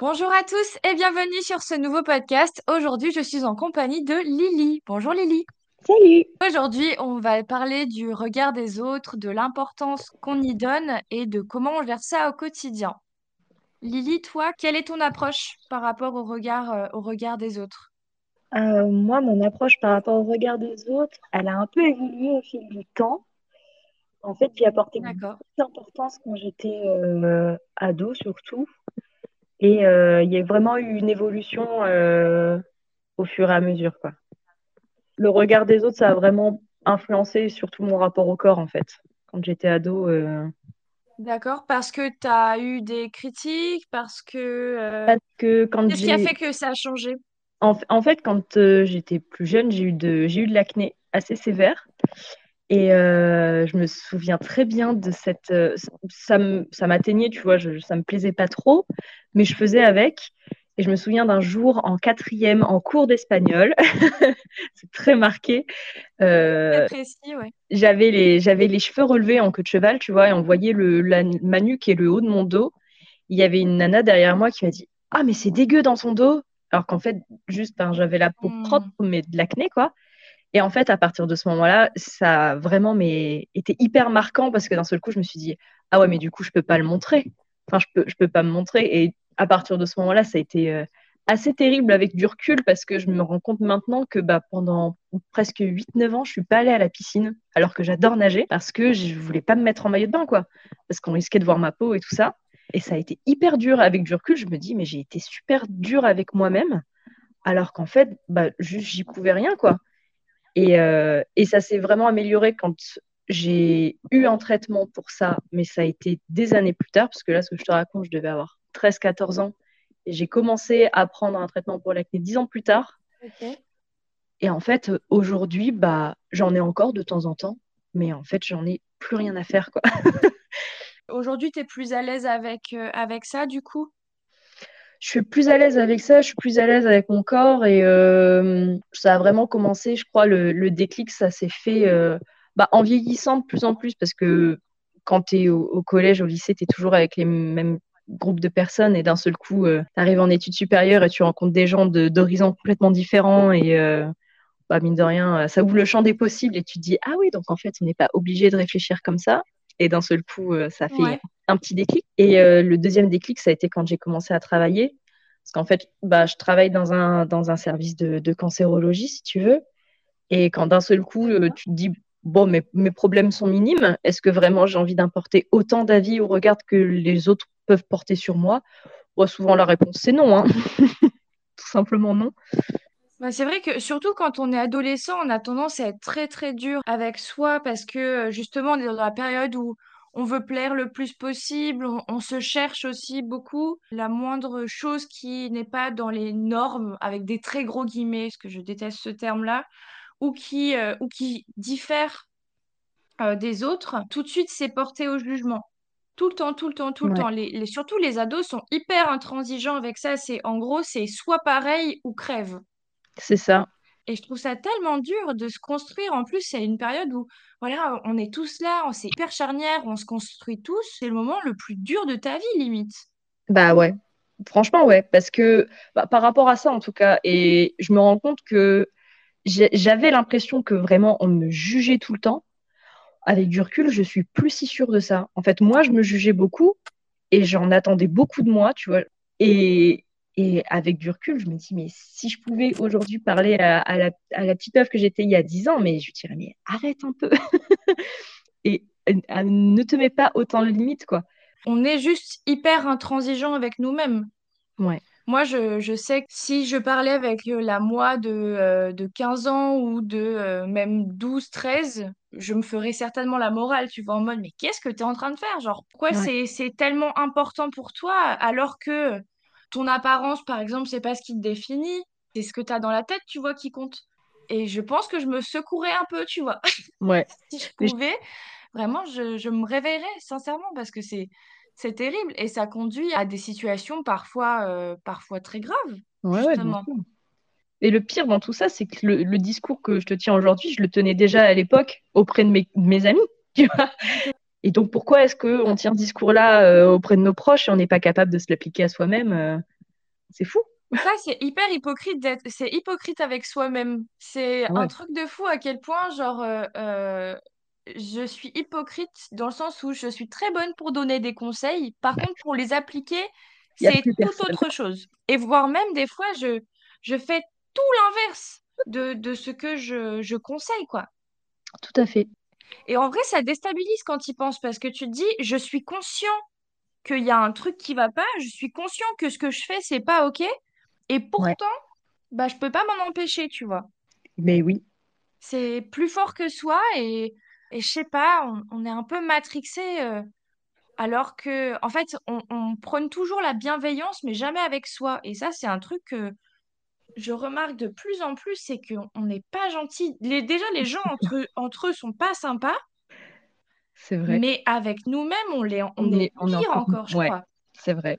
Bonjour à tous et bienvenue sur ce nouveau podcast. Aujourd'hui, je suis en compagnie de Lily. Bonjour Lily. Salut! Aujourd'hui, on va parler du regard des autres, de l'importance qu'on y donne et de comment on gère ça au quotidien. Lily, toi, quelle est ton approche par rapport au regard, euh, au regard des autres? Euh, moi, mon approche par rapport au regard des autres, elle a un peu évolué au fil du temps. En fait, j'y apportais D'accord. beaucoup d'importance quand j'étais euh, ado, surtout. Et euh, il y a vraiment eu une évolution euh, au fur et à mesure, quoi. Le regard des autres, ça a vraiment influencé surtout mon rapport au corps, en fait. Quand j'étais ado, euh, D'accord, parce que tu as eu des critiques, parce que... euh, parce que quand Qu'est-ce qui a fait que ça a changé? En, en fait, quand euh, j'étais plus jeune, j'ai eu de, j'ai eu de l'acné assez sévère. Et euh, je me souviens très bien de cette. euh, ça m'atteignait, tu vois, je, ça me plaisait pas trop, mais je faisais avec. Et je me souviens d'un jour en quatrième, en cours d'espagnol, c'est très marqué. Très euh, précis, ouais. j'avais les, j'avais les cheveux relevés en queue de cheval, tu vois, et on voyait le, la, ma nuque et le haut de mon dos. Il y avait une nana derrière moi qui m'a dit Ah, mais c'est dégueu dans son dos. Alors qu'en fait, juste, ben, j'avais la peau propre, Hmm. mais de l'acné, quoi. Et en fait, à partir de ce moment-là, ça a vraiment mais, été hyper marquant parce que d'un seul coup, je me suis dit, ah ouais, mais du coup, je peux pas le montrer. Enfin, je peux, peux pas me montrer. Et à partir de ce moment-là, ça a été euh, assez terrible avec du recul parce que je me rends compte maintenant que bah, pendant presque huit neuf ans, je suis pas allée à la piscine alors que j'adore nager parce que je voulais pas me mettre en maillot de bain, quoi. Parce qu'on risquait de voir ma peau et tout ça. Et ça a été hyper dur avec du recul. Je me dis, mais j'ai été super dure avec moi-même alors qu'en fait, bah, j'y pouvais rien, quoi. Et, euh, et ça s'est vraiment amélioré quand j'ai eu un traitement pour ça, mais ça a été des années plus tard, parce que là, ce que je te raconte, je devais avoir 13-14 ans. Et j'ai commencé à prendre un traitement pour l'acné 10 ans plus tard. Et en fait, aujourd'hui, bah, j'en ai encore de temps en temps, mais en fait, j'en ai plus rien à faire, quoi. Aujourd'hui, tu es plus à l'aise avec, euh, avec ça, du coup? Je suis plus à l'aise avec ça, je suis plus à l'aise avec mon corps et euh, ça a vraiment commencé, je crois, le, déclic, ça s'est fait euh, bah, en vieillissant de plus en plus parce que quand tu es au, collège, au lycée, tu es toujours avec les mêmes groupes de personnes et d'un seul coup, tu arrives en études supérieures et tu rencontres des gens d'horizons complètement différents et euh, bah, mine de rien, ça ouvre le champ des possibles et tu te dis, ah oui, donc en fait, on n'est pas obligé de réfléchir comme ça. Et d'un seul coup, euh, ça fait Ouais. un petit déclic. Et euh, le deuxième déclic, ça a été quand j'ai commencé à travailler. Parce qu'en fait, bah, je travaille dans un, dans un service de, de cancérologie, si tu veux. Et quand d'un seul coup, euh, tu te dis, bon, mes, mes problèmes sont minimes, est-ce que vraiment j'ai envie d'importer autant d'avis au regard que les autres peuvent porter sur moi? Bon, Souvent, la réponse, c'est non. hein. Tout simplement non. Bah, c'est vrai que surtout quand on est adolescent, on a tendance à être très très dur avec soi parce que euh, justement on est dans la période où on veut plaire le plus possible, on, on se cherche aussi beaucoup. La moindre chose qui n'est pas dans les normes, avec des très gros guillemets, parce que je déteste ce terme-là, ou qui, euh, ou qui diffère euh, des autres, tout de suite c'est porté au jugement. Tout le temps, tout le temps, tout le Ouais, temps. Les, les- surtout les ados sont hyper intransigeants avec ça. C'est en gros, c'est soit pareil ou crève. C'est ça. Et je trouve ça tellement dur de se construire. En plus, c'est une période où, voilà, on est tous là, on c'est hyper charnière, on se construit tous. C'est le moment le plus dur de ta vie, limite. Bah ouais. Franchement, ouais. Parce que bah, par rapport à ça, en tout cas, et je me rends compte que j'avais l'impression que vraiment on me jugeait tout le temps. Avec du recul, je suis plus si sûre de ça. En fait, moi, je me jugeais beaucoup et j'en attendais beaucoup de moi, tu vois. Et, et avec du recul, je me dis, mais si je pouvais aujourd'hui parler à, à la, à la petite œuvre que j'étais il y a 10 ans, mais je lui dirais, mais arrête un peu et euh, ne te mets pas autant de limites, quoi. On est juste hyper intransigeant avec nous-mêmes. Ouais, Moi, je, je sais que si je parlais avec euh, la moi de, euh, de 15 ans ou de euh, même 12 13 je me ferais certainement la morale, tu vois, en mode, mais qu'est-ce que tu es en train de faire? Genre, pourquoi ouais, c'est tellement important pour toi alors que ton apparence, par exemple, c'est pas ce qui te définit, c'est ce que tu as dans la tête, tu vois, qui compte. Et je pense que je me secourais un peu, tu vois. ouais. Si je pouvais, vraiment, je, je me réveillerais, sincèrement, parce que c'est, c'est terrible et ça conduit à des situations parfois, euh, parfois très graves, Ouais, ouais, justement. sûr. Et le pire dans tout ça, c'est que le, le discours que je te tiens aujourd'hui, je le tenais déjà à l'époque auprès de mes, de mes amis. Tu vois et donc, pourquoi est-ce qu'on tient ce discours-là euh, auprès de nos proches et on n'est pas capable de se l'appliquer à soi-même euh C'est fou. Ça, c'est hyper hypocrite d'être. C'est hypocrite avec soi-même. C'est Ah un truc de fou à quel point, genre, euh, euh, je suis hypocrite dans le sens où je suis très bonne pour donner des conseils. Par contre, pour les appliquer, c'est tout personne. autre chose. Et voire même, des fois, je, je fais tout l'inverse de, de ce que je, je conseille, quoi. Tout à fait. Et en vrai, ça déstabilise quand tu y penses parce que tu te dis, je suis conscient qu'il y a un truc qui va pas, je suis conscient que ce que je fais, c'est pas OK. Et Ouais. pourtant, bah, je peux pas m'en empêcher, tu vois. Mais oui, C'est plus fort que soi et, et je sais pas, on, on est un peu matrixé euh, alors que, en fait, on, on prône toujours la bienveillance, mais jamais avec soi. Et ça, c'est un truc que je remarque de plus en plus, c'est qu'on on n'est pas gentil. Les, déjà, les gens entre, entre eux sont pas sympas, c'est vrai. mais avec nous-mêmes, on l'est, on On est on pire encore. encore, je Ouais, crois. c'est vrai.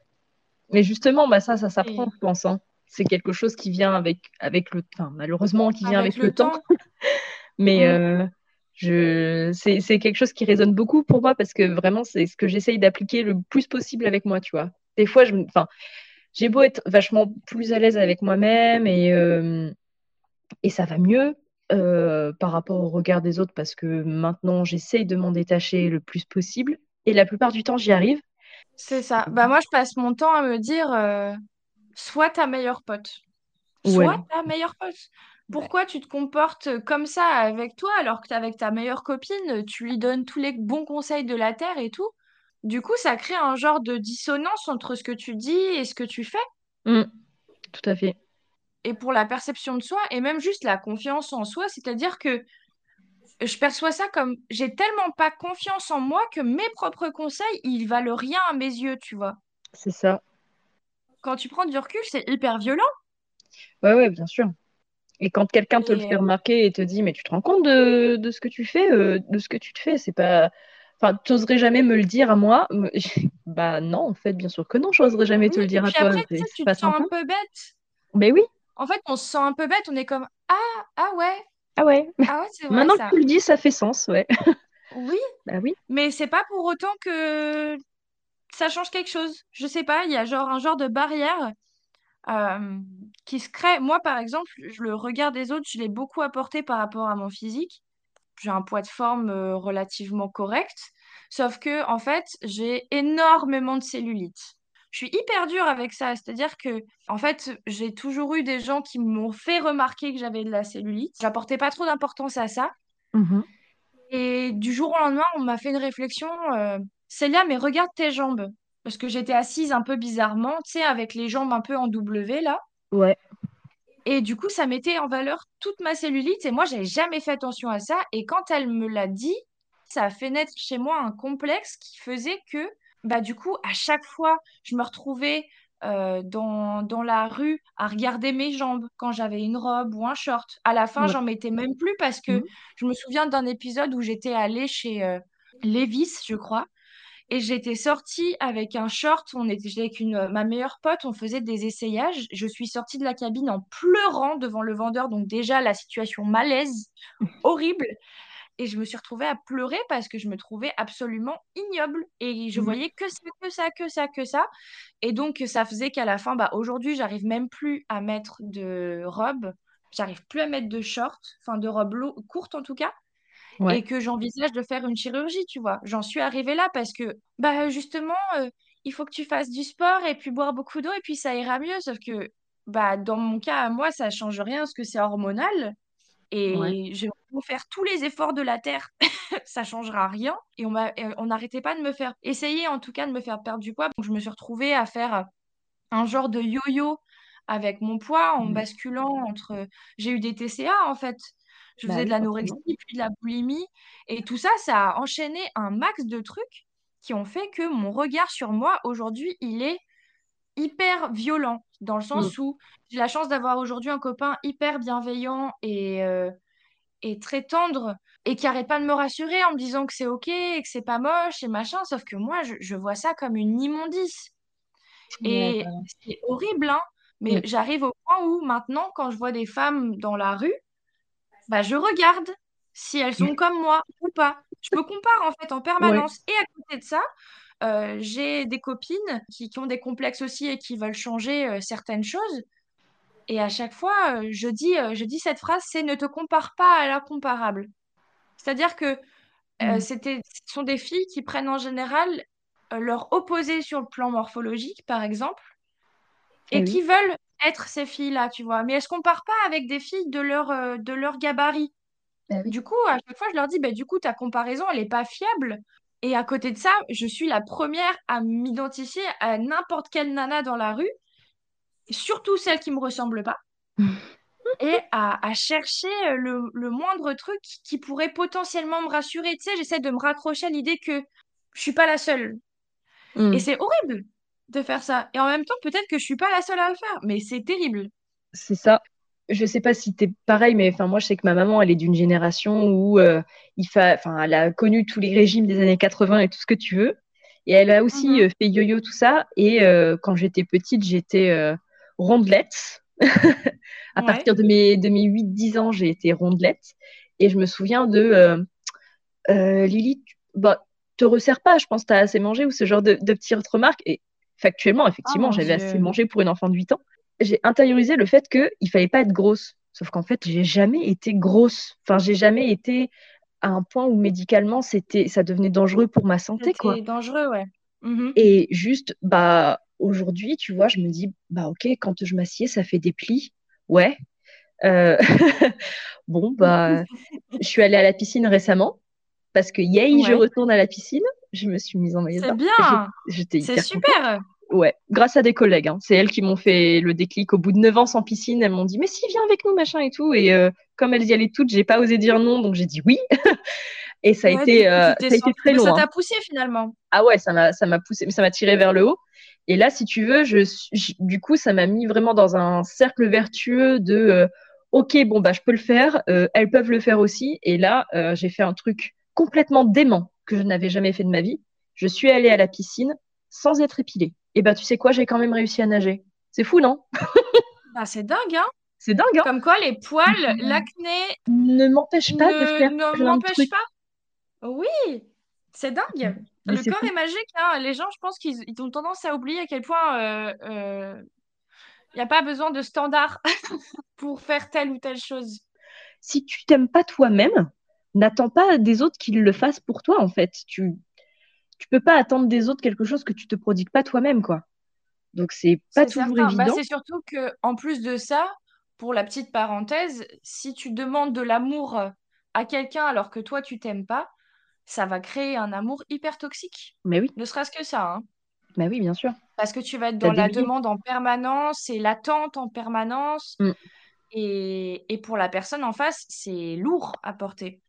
Mais justement, bah ça, ça s'apprend, Et je pense. hein. C'est quelque chose qui vient avec, avec le enfin, malheureusement, qui vient avec avec le le temps. temps, Mais mm, euh, je, c'est, quelque chose qui résonne beaucoup pour moi parce que vraiment, c'est ce que j'essaye d'appliquer le plus possible avec moi, tu vois. Des fois, je, enfin, j'ai beau être vachement plus à l'aise avec moi-même et, euh, et ça va mieux euh, par rapport au regard des autres parce que maintenant, j'essaye de m'en détacher le plus possible. Et la plupart du temps, j'y arrive. c'est ça. Bah moi, je passe mon temps à me dire, euh, sois ta meilleure pote. Sois Ouais, ta meilleure pote. Pourquoi tu te comportes comme ça avec toi alors que t'es avec ta meilleure copine, tu lui donnes tous les bons conseils de la Terre et tout? Du coup, ça crée un genre de dissonance entre ce que tu dis et ce que tu fais. Mm, tout à fait. Et pour la perception de soi, et même juste la confiance en soi, c'est-à-dire que je perçois ça comme j'ai tellement pas confiance en moi que mes propres conseils, ils valent rien à mes yeux, tu vois. C'est ça. Quand tu prends du recul, c'est hyper violent. Ouais, ouais, bien sûr. Et quand quelqu'un te le fait remarquer et te dit, mais tu te rends compte de, de ce que tu fais, euh, de ce que tu te fais, c'est pas. Enfin, tu n'oserais jamais me le dire à moi. Bah non, en fait, bien sûr que non, j'oserais jamais te le dire à toi. après, tu te sens un peu bête. Mais oui, En fait, on se sent un peu bête, on est comme ah, ah ouais, ah ouais. ah ouais, c'est vrai Maintenant que tu le dis, ça fait sens, ouais. Oui, Bah oui. mais c'est pas pour autant que ça change quelque chose. Je sais pas, il y a genre un genre de barrière euh, qui se crée. Moi, par exemple, je- le regard des autres, je l'ai beaucoup apporté par rapport à mon physique. J'ai un poids de forme euh, relativement correct, sauf que en fait, j'ai énormément de cellulite. Je suis hyper dure avec ça, c'est-à-dire que en fait, j'ai toujours eu des gens qui m'ont fait remarquer que j'avais de la cellulite. J'apportais pas trop d'importance à ça. Mhm. Et du jour au lendemain, on m'a fait une réflexion. Euh, Célia, mais regarde tes jambes. Parce que j'étais assise un peu bizarrement, tu sais, avec les jambes un peu en W là. Ouais, Et du coup, ça mettait en valeur toute ma cellulite. Et moi, j'avais jamais fait attention à ça. Et quand elle me l'a dit, ça a fait naître chez moi un complexe qui faisait que, bah, du coup, à chaque fois, je me retrouvais euh, dans, dans la rue à regarder mes jambes quand j'avais une robe ou un short. À la fin, ouais. j'en mettais même plus parce que Mhm. je me souviens d'un épisode où j'étais allée chez euh, Levi's, je crois. Et j'étais sortie avec un short, on était, j'étais avec une, ma meilleure pote, on faisait des essayages. Je suis sortie de la cabine en pleurant devant le vendeur, donc déjà la situation malaise, horrible. Et je me suis retrouvée à pleurer parce que je me trouvais absolument ignoble. Et je voyais que ça, que ça, que ça, que ça. Et donc ça faisait qu'à la fin, bah, aujourd'hui, j'arrive même plus à mettre de robe. J'arrive plus à mettre de short, enfin de robe courte en tout cas Ouais. et que j'envisage de faire une chirurgie, tu vois. J'en suis arrivée là parce que, bah justement, euh, il faut que tu fasses du sport et puis boire beaucoup d'eau et puis ça ira mieux. Sauf que, bah dans mon cas, à moi, ça change rien parce que c'est hormonal Ouais. et je vais faire tous les efforts de la terre, ça changera rien. Et on et on n'arrêtait pas de me faire essayer, en tout cas, de me faire perdre du poids. Donc je me suis retrouvée à faire un genre de yo-yo avec mon poids en Ouais. basculant entre... J'ai eu des TCA en fait. Je Bah faisais de l'anorexie, puis de la boulimie. Et tout ça, ça a enchaîné un max de trucs qui ont fait que mon regard sur moi, aujourd'hui, il est hyper violent. Dans le sens où j'ai la chance d'avoir aujourd'hui un copain hyper bienveillant et, euh, et très tendre et qui arrête pas de me rassurer en me disant que c'est ok et que c'est pas moche et machin. Sauf que moi, je, je vois ça comme une immondice. Et c'est horrible, hein, mais Mm. j'arrive au point où maintenant, quand je vois des femmes dans la rue, bah, je regarde si elles sont comme moi ou pas. Je me compare en fait en Ouais. permanence. Et à côté de ça, euh, j'ai des copines qui, qui ont des complexes aussi et qui veulent changer euh, certaines choses. Et à chaque fois, euh, je dis, je dis cette phrase, c'est ne te compare pas à l'incomparable. C'est-à-dire que euh, Mm. c'était, ce sont des filles qui prennent en général leur opposé sur le plan morphologique, par exemple, et oui, qui veulent être ces filles-là, tu vois. Mais elles se comparent pas avec des filles de leur, euh, de leur gabarit? bah oui. Du coup, à chaque fois, je leur dis, bah, du coup, ta comparaison, elle n'est pas fiable. Et à côté de ça, je suis la première à m'identifier à n'importe quelle nana dans la rue, surtout celles qui me ressemblent pas, et à, à chercher le, le moindre truc qui pourrait potentiellement me rassurer. Tu sais, j'essaie de me raccrocher à l'idée que je suis pas la seule. Et Mm. c'est horrible de faire ça. Et en même temps, peut-être que je suis pas la seule à le faire, mais c'est terrible. C'est ça. Je sais pas si t'es pareil, mais enfin moi je sais que ma maman elle est d'une génération où euh, il fa... enfin elle a connu tous les régimes des années 80 et tout ce que tu veux, et elle a aussi Mhm. euh, fait yo-yo tout ça. Et euh, quand j'étais petite, j'étais rondelette. À Ouais. partir de mes de mes 8-10 ans, j'ai été rondelette. Et je me souviens de Lily, tu... bah, te resserre pas, je pense que tu as assez mangé ou ce genre de, de petites remarques. Et factuellement, Oh effectivement, j'avais assez mangé pour une enfant de 8 ans. J'ai intériorisé le fait qu'il fallait pas être grosse. Sauf qu'en fait, j'ai jamais été grosse. Enfin, j'ai jamais été à un point où médicalement, c'était, ça devenait dangereux pour ma santé. C'était dangereux, ouais. Mhm. Et juste, bah, aujourd'hui, tu vois, je me dis, bah, ok, quand je m'assieds, ça fait des plis. Ouais. Euh, bon, bah, je suis allée à la piscine récemment parce que, yay, je retourne à la piscine. Je me suis mise en maillot de C'est bien. J'étais C'est contente. super. Ouais, grâce à des collègues. hein. C'est elles qui m'ont fait le déclic. Au bout de 9 ans sans piscine, elles m'ont dit, mais si, viens avec nous, machin et tout. Et euh, comme elles y allaient toutes, j'ai pas osé dire non, donc j'ai dit oui. Et ça a Ouais, été, euh, ça a été très long. ça hein. t'a poussé finalement. Ah ouais, ça m'a, ça m'a poussé, ça m'a tiré vers le haut. Et là, si tu veux, je, suis- je- du coup, ça m'a mis vraiment dans un cercle vertueux de, euh, ok, bon bah, je peux le faire. elles peuvent le faire aussi. Et là, j'ai fait un truc complètement dément que je n'avais jamais fait de ma vie. Je suis allée à la piscine sans être épilée. Et bah, tu sais quoi, j'ai quand même réussi à nager. C'est fou, non? Ah, c'est dingue, hein? C'est dingue, hein? Comme quoi, les poils, l'acné Ne m'empêche pas de faire ne plein de m'empêchent trucs. pas. Oui, c'est dingue. Mais Le corps fou. est magique, hein. Les gens, je pense qu'ils ils ont tendance à oublier à quel point il n'y a pas besoin de standards pour faire telle ou telle chose. Si tu t'aimes pas toi-même, n'attends pas des autres qu'ils le fassent pour toi, en fait. Tu, tu peux pas attendre des autres quelque chose que tu te prodigues pas toi-même, quoi. Donc c'est pas toujours certain. Bah, évident. c'est surtout que, en plus de ça, pour la petite parenthèse, si tu demandes de l'amour à quelqu'un alors que toi, tu t'aimes pas, ça va créer un amour hyper toxique. Mais oui, Ne serait-ce que ça, hein. bah oui, bien sûr. Parce que tu vas être dans la demande en permanence et l'attente en permanence. Mm, Et, et pour la personne en face, c'est lourd à porter.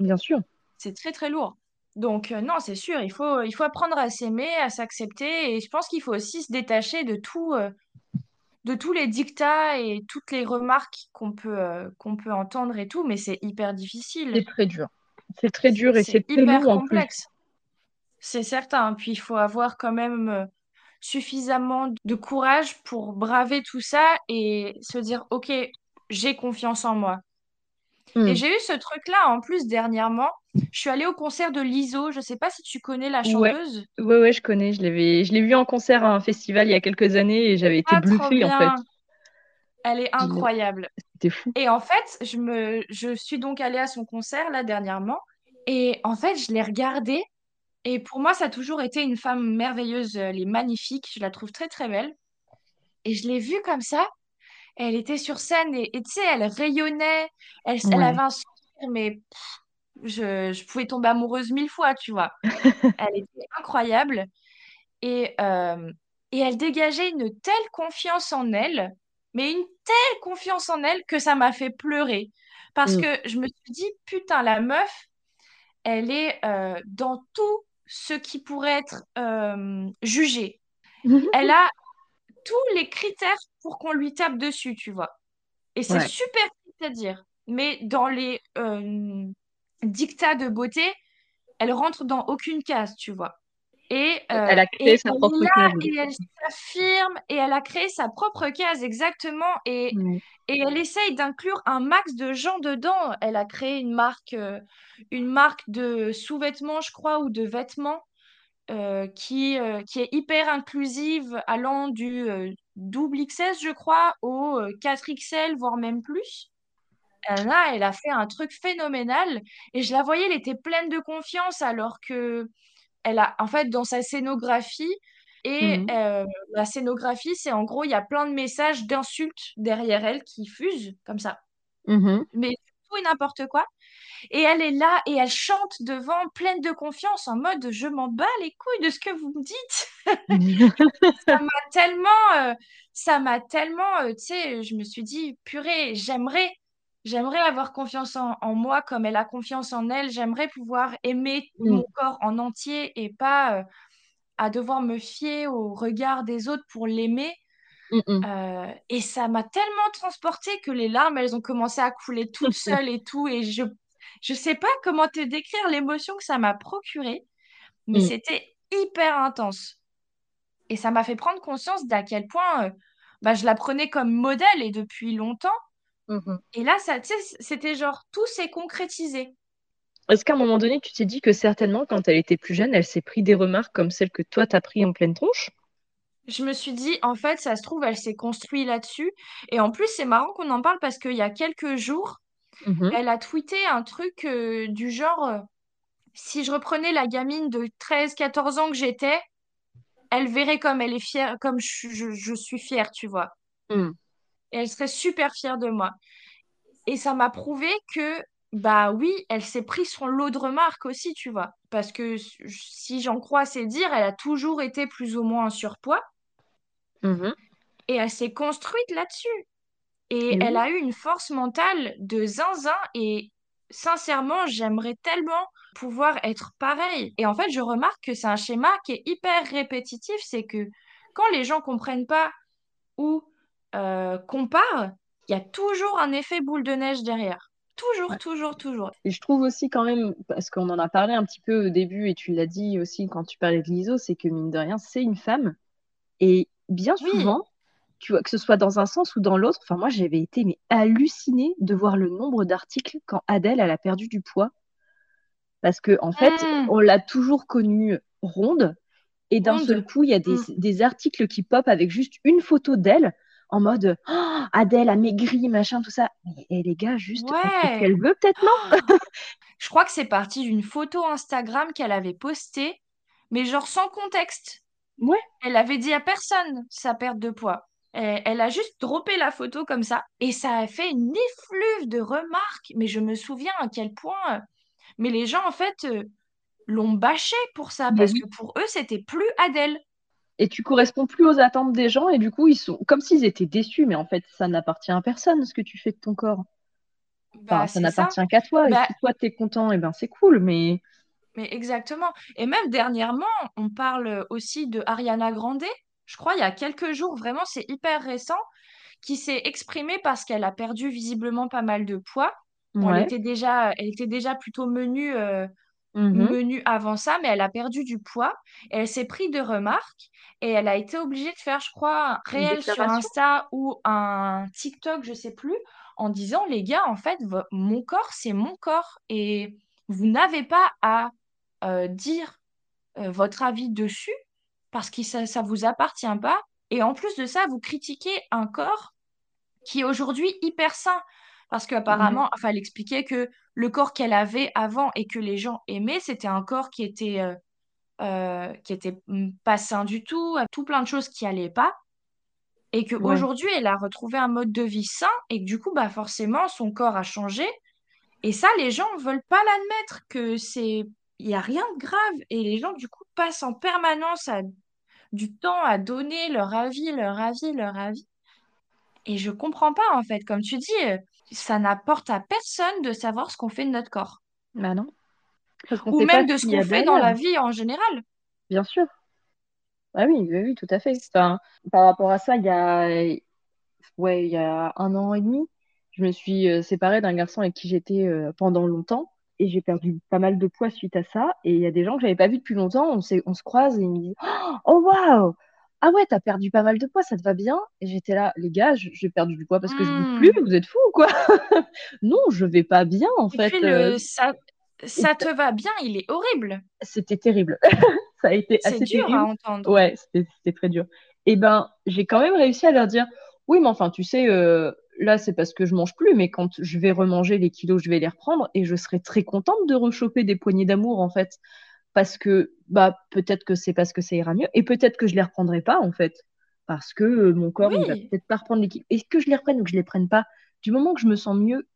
Bien sûr. C'est très, très lourd. Donc, euh, non, c'est sûr, il faut, il faut apprendre à s'aimer, à s'accepter. Et je pense qu'il faut aussi se détacher de tout, euh, de tous les dictats et toutes les remarques qu'on peut, euh, qu'on peut entendre et tout. Mais c'est hyper difficile. C'est très dur. C'est très dur et C'est hyper complexe. C'est certain. Puis, il faut avoir quand même suffisamment de courage pour braver tout ça et se dire, OK, j'ai confiance en moi. Et Mm. j'ai eu ce truc-là en plus dernièrement. Je suis allée au concert de Lizzo. Je sais pas si tu connais la chanteuse. Ouais, ouais, je connais. Je l'ai vu en concert à un festival il y a quelques années et j'avais été Ah, bluffée en fait. Elle est incroyable. C'était fou. Et en fait, je me, je suis donc allée à son concert là dernièrement. Et en fait, je l'ai regardée. Et pour moi, ça a toujours été une femme merveilleuse. Elle est magnifique. Je la trouve très, très belle. Et je l'ai vue comme ça. Elle était sur scène et tu sais, elle rayonnait. Elle, avait un sourire, mais je, je pouvais tomber amoureuse mille fois, tu vois. Elle était incroyable. Et, euh, et elle dégageait une telle confiance en elle, mais une telle confiance en elle que ça m'a fait pleurer. Parce Mm. que je me suis dit, putain, la meuf, elle est euh, dans tout ce qui pourrait être euh, jugé. Elle a tous les critères pour qu'on lui tape dessus, tu vois. Et c'est Ouais. super triste à dire. Mais dans les euh, dictats de beauté, elle rentre dans aucune case, tu vois. Et, euh, Elle a créé et sa propre là case. et elle s'affirme et elle a créé sa propre case exactement et elle essaye d'inclure un max de gens dedans. Elle a créé une marque, euh, une marque de sous-vêtements, je crois, ou de vêtements euh, qui, euh, qui est hyper inclusive, allant du euh, double XS, je crois, au 4XL, voire même plus. Là, elle a fait un truc phénoménal et je la voyais, elle était pleine de confiance alors que elle a, en fait, dans sa scénographie, et Mhm. la scénographie, c'est en gros, il y a plein de messages d'insultes derrière elle qui fusent comme ça. Mhm. Mais tout et n'importe quoi. Et elle est là et elle chante devant, pleine de confiance, en mode je m'en bats les couilles de ce que vous me dites. Ça m'a tellement, euh, ça m'a tellement, euh, tu sais, je me suis dit, purée, j'aimerais, j'aimerais avoir confiance en, en moi comme elle a confiance en elle. J'aimerais pouvoir aimer Mm. mon corps en entier et pas euh, à devoir me fier au regard des autres pour l'aimer. Mm, mm. Euh, et ça m'a tellement transportée que les larmes, elles ont commencé à couler toutes seules et tout. Et je je sais pas comment te décrire l'émotion que ça m'a procurée, mais Mm. c'était hyper intense. Et ça m'a fait prendre conscience d'à quel point euh, bah, je la prenais comme modèle et depuis longtemps. Mhm. Et là, ça, c'était genre tout s'est concrétisé. Est-ce qu'à un moment donné, tu t'es dit que certainement, quand elle était plus jeune, elle s'est pris des remarques comme celles que toi, t'as pris en pleine tronche? Je me suis dit, en fait, ça se trouve, elle s'est construite là-dessus. Et en plus, c'est marrant qu'on en parle parce qu'il y a quelques jours, Mhm. elle a tweeté un truc euh, du genre, euh, si je reprenais la gamine de 13-14 ans que j'étais, elle verrait comme elle est fière, comme je, je- je suis fière, tu vois. Mm. Et elle serait super fière de moi. Et ça m'a prouvé que, bah oui, elle s'est pris son lot de remarques aussi, tu vois. Parce que si j'en crois ses dires, elle a toujours été plus ou moins en surpoids Mhm. et elle s'est construite là-dessus. Et elle a eu une force mentale de zinzin et sincèrement, j'aimerais tellement pouvoir être pareil. Et en fait, je remarque que c'est un schéma qui est hyper répétitif, c'est que quand les gens comprennent pas ou euh, comparent, il y a toujours un effet boule de neige derrière. Toujours, Ouais. toujours, toujours. Et je trouve aussi quand même, parce qu'on en a parlé un petit peu au début et tu l'as dit aussi quand tu parlais de l'ISO, c'est que mine de rien, c'est une femme. Et bien Oui. Tu vois, que ce soit dans un sens ou dans l'autre, enfin moi j'avais été mais hallucinée de voir le nombre d'articles quand Adèle elle a perdu du poids. Parce que en fait, Mmh, on l'a toujours connue ronde, et d'un seul coup, il y a des, Mmh. des articles qui pop avec juste une photo d'elle en mode Oh, Adèle a maigri, machin, tout ça. Mais et les gars, juste, Ouais. qu'elle veut, peut-être, non? Je crois que c'est parti d'une photo Instagram qu'elle avait postée, mais genre sans contexte. Ouais, Elle avait dit à personne sa perte de poids. Elle, elle a juste droppé la photo comme ça et ça a fait une effluve de remarques. Mais je me souviens à quel point. euh, Mais les gens, en fait, euh, l'ont bâché pour ça parce oui. que pour eux, c'était plus Adèle. Et tu corresponds plus aux attentes des gens, et du coup, ils sont comme s'ils étaient déçus, mais en fait, ça n'appartient à personne, ce que tu fais de ton corps. Bah, ça n'appartient qu'à toi, et Bah, si toi, t'es content, et ben c'est cool, mais mais exactement. Et même dernièrement, on parle aussi de Ariana Grande. Je crois il y a quelques jours, vraiment, c'est hyper récent, qui s'est exprimée parce qu'elle a perdu visiblement pas mal de poids. Bon, elle était déjà, elle était déjà plutôt menue, euh, Mhm. menue avant ça, mais elle a perdu du poids. Et elle s'est pris de remarques et elle a été obligée de faire, je crois, un réel sur? Insta ou un TikTok, je sais plus, en disant, les gars, en fait, mon corps, c'est mon corps et vous n'avez pas à euh, dire euh, votre avis dessus parce que ça, ça vous appartient pas. Et en plus de ça, vous critiquez un corps qui est aujourd'hui hyper sain. Parce qu'apparemment, enfin, elle expliquait que le corps qu'elle avait avant et que les gens aimaient, c'était un corps qui était, euh, euh, qui était mm, pas sain du tout, euh, tout plein de choses qui allaient pas. Et Ouais. qu'aujourd'hui, elle a retrouvé un mode de vie sain et que du coup, bah, forcément, son corps a changé. Et ça, les gens veulent pas l'admettre que c'est, il y a rien de grave. Et les gens, du coup, passent en permanence à- du temps à donner leur avis, leur avis, leur avis. Et je comprends pas, en fait. Comme tu dis, euh, ça n'apporte à personne de savoir ce qu'on fait de notre corps. Bah non, parce Ou même de ce qu'on fait dans la vie en général. bien sûr. Ah oui, oui, oui, tout à fait. Enfin, par rapport à ça, il y a, ouais, il y a un an et demi, je me suis euh, séparée d'un garçon avec qui j'étais euh, pendant longtemps et j'ai perdu pas mal de poids suite à ça. Et il y a des gens que j'avais pas vus depuis longtemps, on se croise et ils me disent Oh waouh! Ah ouais, t'as perdu pas mal de poids, ça te va bien? Et j'étais là, les gars, j'ai perdu du poids parce que je bouge plus, Hmm. vous êtes fous ou quoi? Non, je vais pas bien en Et fait. puis, euh, le, ça, te va bien, il est horrible. C'était terrible. ça a été assez dur terrible. à entendre. Ouais, c'était très dur. Et ben, j'ai quand même réussi à leur dire, oui, mais enfin, tu sais, euh, là, c'est parce que je mange plus, mais quand je vais remanger les kilos, je vais les reprendre et je serai très contente de rechoper des poignées d'amour, en fait. Parce que, bah, peut-être que c'est parce que ça ira mieux et peut-être que je les reprendrai pas, en fait. Parce que euh, mon corps, il va Oui, peut-être pas reprendre les kilos. Et que je les reprenne ou que je les prenne pas, du moment que je me sens mieux,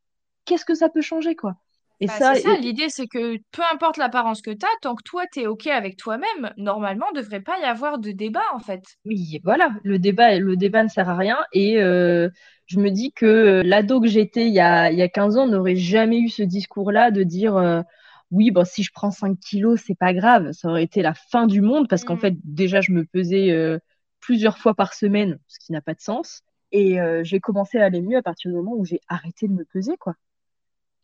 qu'est-ce que ça peut changer, quoi? Et bah c'est ça, ça. et- L'idée, c'est que peu importe l'apparence que tu as, tant que toi, tu es OK avec toi-même, normalement, il devrait pas y avoir de débat, en fait. Oui, voilà, le débat, le débat ne sert à rien. Et euh, je me dis que l'ado que j'étais il y a, il y a 15 ans n'aurait jamais eu ce discours-là de dire euh, oui, bon, si je prends 5 kilos, c'est pas grave. Ça aurait été la fin du monde parce qu'en Mm. fait, déjà, je me pesais euh, plusieurs fois par semaine, ce qui n'a pas de sens. Et euh, j'ai commencé à aller mieux à partir du moment où j'ai arrêté de me peser, quoi.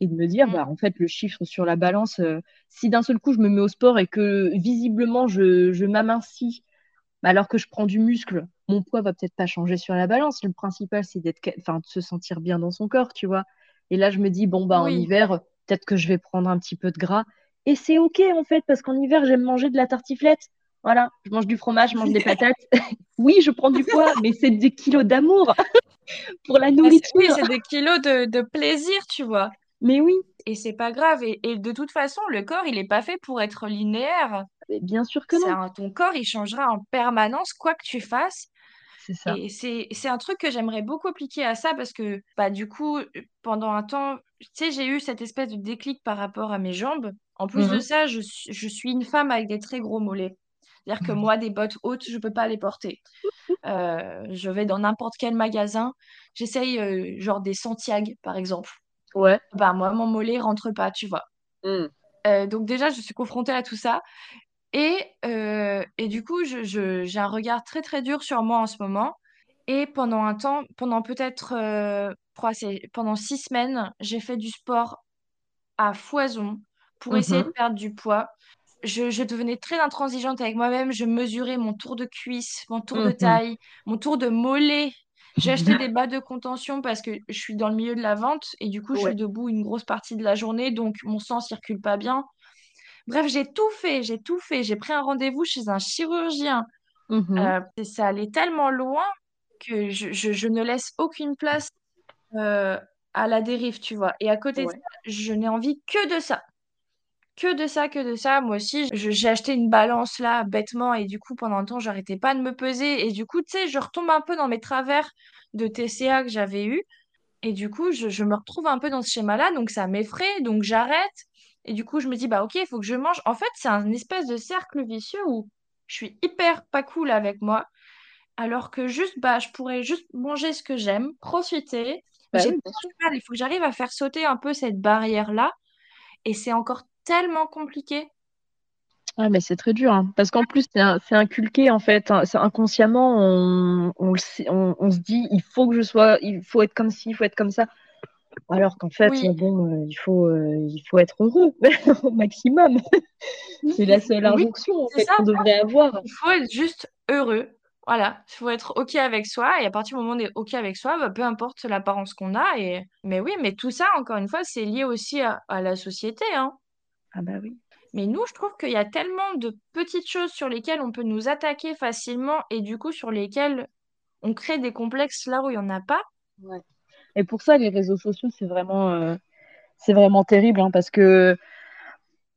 Et de me dire, Mm. bah, en fait, le chiffre sur la balance, euh, si d'un seul coup je me mets au sport et que visiblement je, je m'amincis alors que je prends du muscle, mon poids va peut-être pas changer sur la balance. Le principal, c'est d'être, enfin, de se sentir bien dans son corps, tu vois. Et là, je me dis, bon, bah, en hiver, peut-être que je vais prendre un petit peu de gras. Et c'est OK, en fait, parce qu'en hiver, j'aime manger de la tartiflette. Voilà, je mange du fromage, je mange des patates. Oui, je prends du poids, mais c'est des kilos d'amour pour la Bah, c'est- oui, nourriture. c'est des kilos de, de plaisir, tu vois. Mais oui, Et c'est pas grave. Et, et de toute façon, le corps, il est pas fait pour être linéaire. mais bien sûr que non. un- ton corps, il changera en permanence, quoi que tu fasses. C'est ça. Et c'est, un truc que j'aimerais beaucoup appliquer à ça parce que, bah, du coup, pendant un temps, tu sais, j'ai eu cette espèce de déclic par rapport à mes jambes. En plus de Mhm. ça, je, suis- je suis une femme avec des très gros mollets. C'est-à-dire que moi, des bottes hautes, je peux pas les porter. Euh, je vais dans n'importe quel magasin, j'essaye, euh, genre des Santiago, par exemple. Ouais. Bah, moi, mon mollet rentre pas, tu vois. Mm. Euh, donc déjà, je suis confrontée à tout ça. Et, euh, et du coup, je, je- j'ai un regard très très dur sur moi en ce moment. Et pendant un temps, pendant peut-être euh, je pendant six semaines, j'ai fait du sport à foison pour essayer de perdre du poids. Je, je devenais très intransigeante avec moi-même. Je mesurais mon tour de cuisse, mon tour de Mhm. taille, mon tour de mollet. J'ai acheté des bas de contention parce que je suis dans le milieu de la vente et du coup, je Ouais. suis debout une grosse partie de la journée, donc mon sang circule pas bien. Bref, j'ai tout fait, j'ai tout fait. J'ai pris un rendez-vous chez un chirurgien. Mhm. Euh, et ça allait tellement loin que je, je- je ne laisse aucune place euh, à la dérive, tu vois. Et à côté de ça, je n'ai envie que de ça. Que de ça, que de ça. Moi aussi, j'ai acheté une balance là, bêtement, et du coup, pendant un temps, j'arrêtais pas de me peser. Et du coup, tu sais, je retombe un peu dans mes travers de TCA que j'avais eu. Et du coup, je, je me retrouve un peu dans ce schéma-là, donc ça m'effraie, donc j'arrête. Et du coup, je me dis, bah ok, il faut que je mange. En fait, c'est un espèce de cercle vicieux où je suis hyper pas cool avec moi, alors que juste, bah, je pourrais juste manger ce que j'aime, profiter. Bah j'ai oui, il faut que j'arrive à faire sauter un peu cette barrière-là. Et c'est encore tellement compliqué. Ah, mais c'est très dur, hein. Parce qu'en plus, c'est inculqué, en fait. hein. Inconsciemment, on, on, le sait- on- on se dit, il faut que je sois, il faut être comme ci, il faut être comme ça. Alors qu'en fait, Oui, bon, euh, il faut, euh, il faut être heureux au maximum. C'est la seule oui, injonction, ça. qu'on devrait avoir. Il faut être juste heureux. Voilà, il faut être OK avec soi. Et à partir du moment où on est OK avec soi, bah, peu importe l'apparence qu'on a. Et... Mais oui, mais tout ça, encore une fois, c'est lié aussi à, à la société, hein. Ah bah oui. Mais nous, je trouve qu'il y a tellement de petites choses sur lesquelles on peut nous attaquer facilement et du coup sur lesquelles on crée des complexes là où il n'y en a pas. Ouais. Et pour ça, les réseaux sociaux, c'est vraiment, euh, c'est vraiment terrible, hein, parce que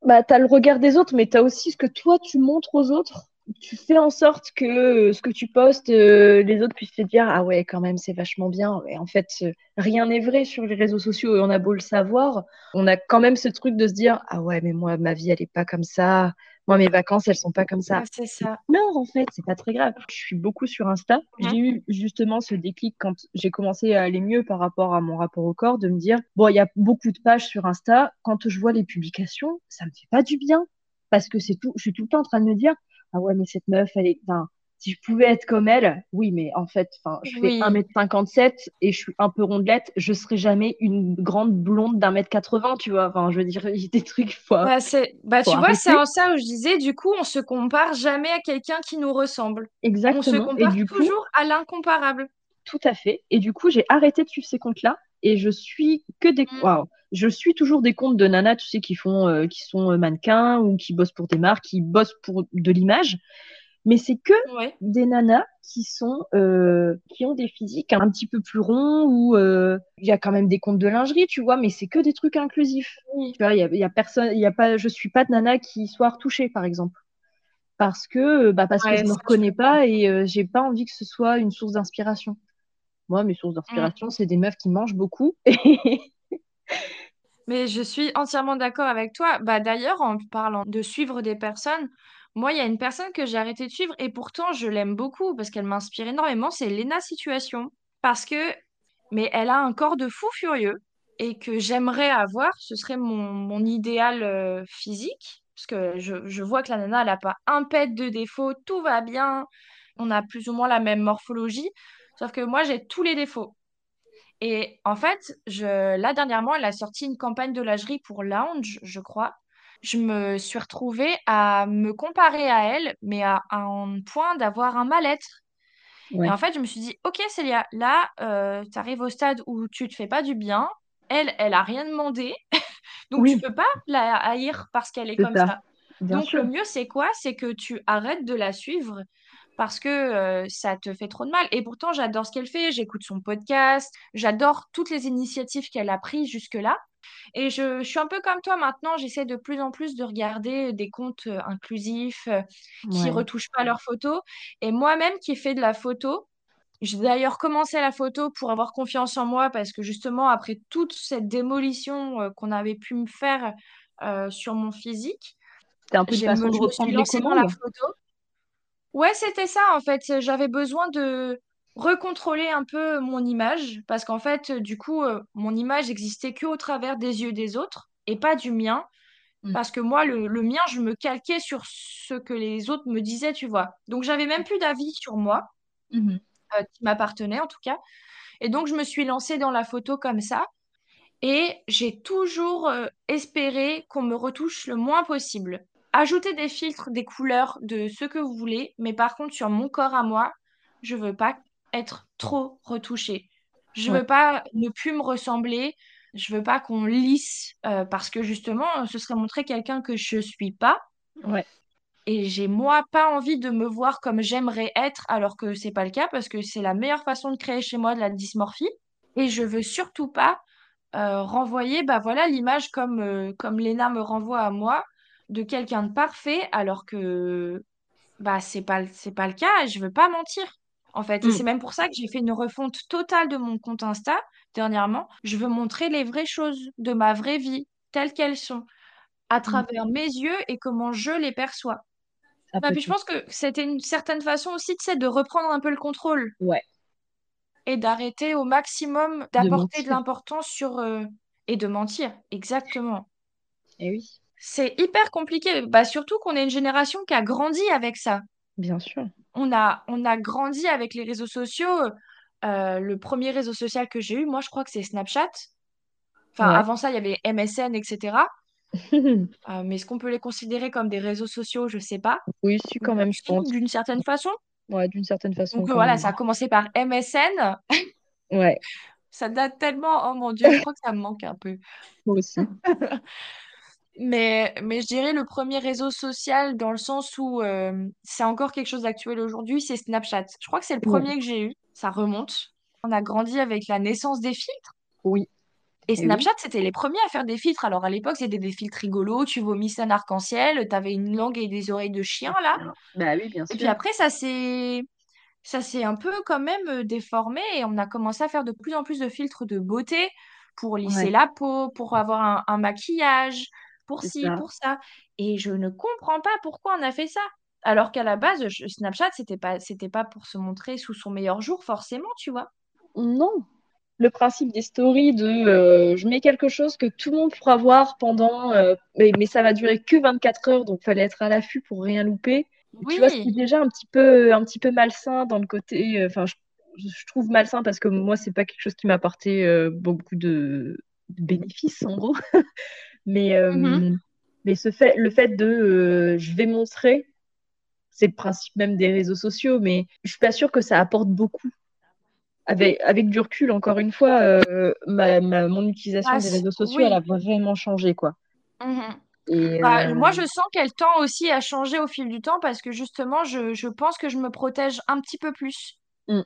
bah, tu as le regard des autres, mais tu as aussi ce que toi, tu montres aux autres. Tu fais en sorte que euh, ce que tu postes, euh, les autres puissent se dire, ah ouais, quand même, c'est vachement bien. En fait, euh, rien n'est vrai sur les réseaux sociaux et on a beau le savoir, on a quand même ce truc de se dire, ah ouais, mais moi, ma vie, elle est pas comme ça. Moi, mes vacances, elles sont pas comme ça. C'est ça. Non, en fait, c'est pas très grave. Je suis beaucoup sur Insta. J'ai eu justement ce déclic quand j'ai commencé à aller mieux par rapport à mon rapport au corps, de me dire, bon, il y a beaucoup de pages sur Insta. Quand je vois les publications, ça me fait pas du bien. Parce que c'est tout, je suis tout le temps en train de me dire, ah ouais, mais cette meuf, elle est, enfin, si je pouvais être comme elle, oui, mais en fait, je fais Oui. 1m57 et je suis un peu rondelette, je serai jamais une grande blonde d'un mètre 80, tu vois. Enfin, je veux dire, il y a des trucs, faut, Bah, c'est... bah, tu vois, c'est en ça où je disais, du coup, on se compare jamais à quelqu'un qui nous ressemble. On se Exactement. Et compare coup, toujours à l'incomparable. Tout à fait. Et du coup, j'ai arrêté de suivre ces comptes-là et je suis que des. Mm. Je suis toujours des comptes de nanas, tu sais, qui font, qui sont mannequins ou qui bossent pour des marques, qui bossent pour de l'image. Mais c'est que des nanas qui sont euh, qui ont des physiques un petit peu plus ronds ou euh, il y a quand même des comptes de lingerie tu vois mais c'est que des trucs inclusifs. Tu vois il y a, personne il y a pas je suis pas de nana qui soit retouchée par exemple. Parce que bah parce que je me reconnais pas et euh, j'ai pas envie que ce soit une source d'inspiration moi mes sources d'inspiration mm. c'est des meufs qui mangent beaucoup mais je suis entièrement d'accord avec toi bah d'ailleurs en parlant de suivre des personnes moi, il y a une personne que j'ai arrêté de suivre et pourtant je l'aime beaucoup parce qu'elle m'inspire énormément, c'est Lena Situation. Parce que, mais elle a un corps de fou furieux et que j'aimerais avoir, ce serait mon, idéal euh, physique. Parce que je, vois que la nana, elle n'a pas un pet de défaut, tout va bien, on a plus ou moins la même morphologie, sauf que moi, j'ai tous les défauts. Et en fait, je, là, dernièrement, elle a sorti une campagne de lingerie pour Lounge, je crois je me suis retrouvée à me comparer à elle, mais à, un point d'avoir un mal-être. Et en fait, je me suis dit, ok Célia, là, euh, tu arrives au stade où tu te fais pas du bien. Elle, elle a rien demandé. Donc, tu peux pas la haïr parce qu'elle est, comme ça. Donc, le mieux, c'est quoi? C'est que tu arrêtes de la suivre parce que euh, ça te fait trop de mal. Et pourtant, j'adore ce qu'elle fait. J'écoute son podcast. J'adore toutes les initiatives qu'elle a prises jusque-là. Et je, suis un peu comme toi maintenant, j'essaie de plus en plus de regarder des comptes inclusifs euh, qui ne retouchent pas leurs photos. Et moi-même qui fais de la photo, j'ai d'ailleurs commencé la photo pour avoir confiance en moi parce que justement, après toute cette démolition euh, qu'on avait pu me faire sur mon physique, c'était un peu de façon de reprendre les commandes. la photo. Ouais, c'était ça en fait. J'avais besoin de recontrôler un peu mon image parce qu'en fait, du coup, euh, mon image existait que au travers des yeux des autres et pas du mien. Mm. Parce que moi, le, mien, je me calquais sur ce que les autres me disaient, tu vois. Donc, j'avais même plus d'avis sur moi, euh, qui m'appartenait en tout cas. Et donc, je me suis lancée dans la photo comme ça. Et j'ai toujours euh, espéré qu'on me retouche le moins possible. Ajouter des filtres, des couleurs, de ce que vous voulez. Mais par contre, sur mon corps à moi, je veux pas être trop retouchée. Je veux pas ne plus me ressembler. Je veux pas qu'on lisse euh, parce que justement, ce serait montrer quelqu'un que je suis pas. Ouais. Et j'ai moi pas envie de me voir comme j'aimerais être alors que c'est pas le cas parce que c'est la meilleure façon de créer chez moi de la dysmorphie. Et je veux surtout pas euh, renvoyer bah voilà l'image comme euh, comme Léna me renvoie à moi de quelqu'un de parfait alors que bah c'est pas c'est pas le cas je veux pas mentir en fait. Et mm. c'est même pour ça que j'ai fait une refonte totale de mon compte Insta dernièrement. Je veux montrer les vraies choses de ma vraie vie, telles qu'elles sont, à mm. travers mes yeux et comment je les perçois. Bah, puis je pense que c'était une certaine façon aussi de reprendre un peu le contrôle. Ouais. Et d'arrêter au maximum d'apporter de, l'importance sur. Euh, et de mentir, exactement. Et eh oui. C'est hyper compliqué. Bah, surtout qu'on est une génération qui a grandi avec ça. Bien sûr on a, on a grandi avec les réseaux sociaux. Euh, le premier réseau social que j'ai eu, moi, je crois que c'est Snapchat. Enfin, avant ça, il y avait MSN, etc. Euh, mais est-ce qu'on peut les considérer comme des réseaux sociaux? Je sais pas. Oui, si, quand même, je pense. D'une certaine façon. Ouais, d'une certaine façon. Donc voilà, ça a commencé par MSN. ouais. Ça date tellement. Oh mon Dieu, je crois que ça me manque un peu. Moi aussi. Mais, mais je dirais le premier réseau social dans le sens où euh, c'est encore quelque chose d'actuel aujourd'hui, c'est Snapchat. Je crois que c'est le premier que j'ai eu. Ça remonte. On a grandi avec la naissance des filtres. Oui. Et, Snapchat, c'était les premiers à faire des filtres. Alors à l'époque, c'était des filtres rigolos. Tu vomissais un arc-en-ciel, tu avais une langue et des oreilles de chien là. Bah oui, bien sûr. Et puis après, ça s'est ça s'est un peu quand même euh, déformé et on a commencé à faire de plus en plus de filtres de beauté pour lisser la peau, pour avoir un maquillage, pour ci, pour ça. Et je ne comprends pas pourquoi on a fait ça. Alors qu'à la base, Snapchat, c'était pas, c'était pas pour se montrer sous son meilleur jour, forcément, tu vois. Non. Le principe des stories de euh, je mets quelque chose que tout le monde pourra voir pendant, euh, mais, mais, ça va durer que 24 heures, donc fallait être à l'affût pour rien louper. Tu vois, c'est déjà un petit peu, un petit peu malsain dans le côté. Euh, enfin, je, je, trouve malsain parce que moi, c'est pas quelque chose qui m'a apporté beaucoup de, de bénéfices, en gros. Mais, euh, mm-hmm. mais ce fait, le fait de euh, je vais montrer, c'est le principe même des réseaux sociaux, mais je suis pas sûre que ça apporte beaucoup. avec, avec du recul, encore une fois, euh, ma, ma- mon utilisation Ah, des réseaux sociaux, elle a vraiment changé, quoi. Mhm. Et Bah, euh, moi, je sens qu'elle tend aussi à changer au fil du temps parce que justement, je, je pense que je me protège un petit peu plus. mm,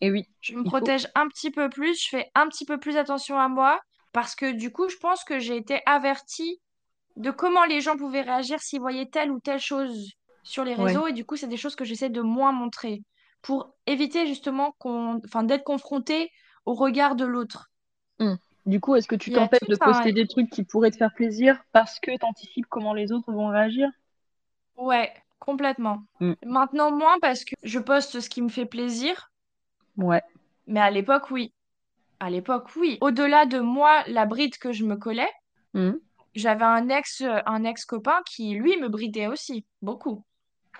et oui, Je me faut. protège un petit peu plus, je fais un petit peu plus attention à moi parce que du coup, je pense que j'ai été avertie de comment les gens pouvaient réagir s'ils voyaient telle ou telle chose sur les Ouais. réseaux et du coup, c'est des choses que j'essaie de moins montrer pour éviter justement qu'on, enfin, d'être confronté au regard de l'autre. mm. Du coup, est-ce que tu t'empêches de un... poster des trucs qui pourraient te faire plaisir parce que t'anticipes comment les autres vont réagir? Ouais, complètement. Mm. Maintenant, moins parce que je poste ce qui me fait plaisir, Ouais. mais à l'époque, oui. À l'époque, oui. Au-delà de moi, la bride que je me collais, Mm. j'avais un ex, un ex-copain qui, lui, me bridait aussi, beaucoup.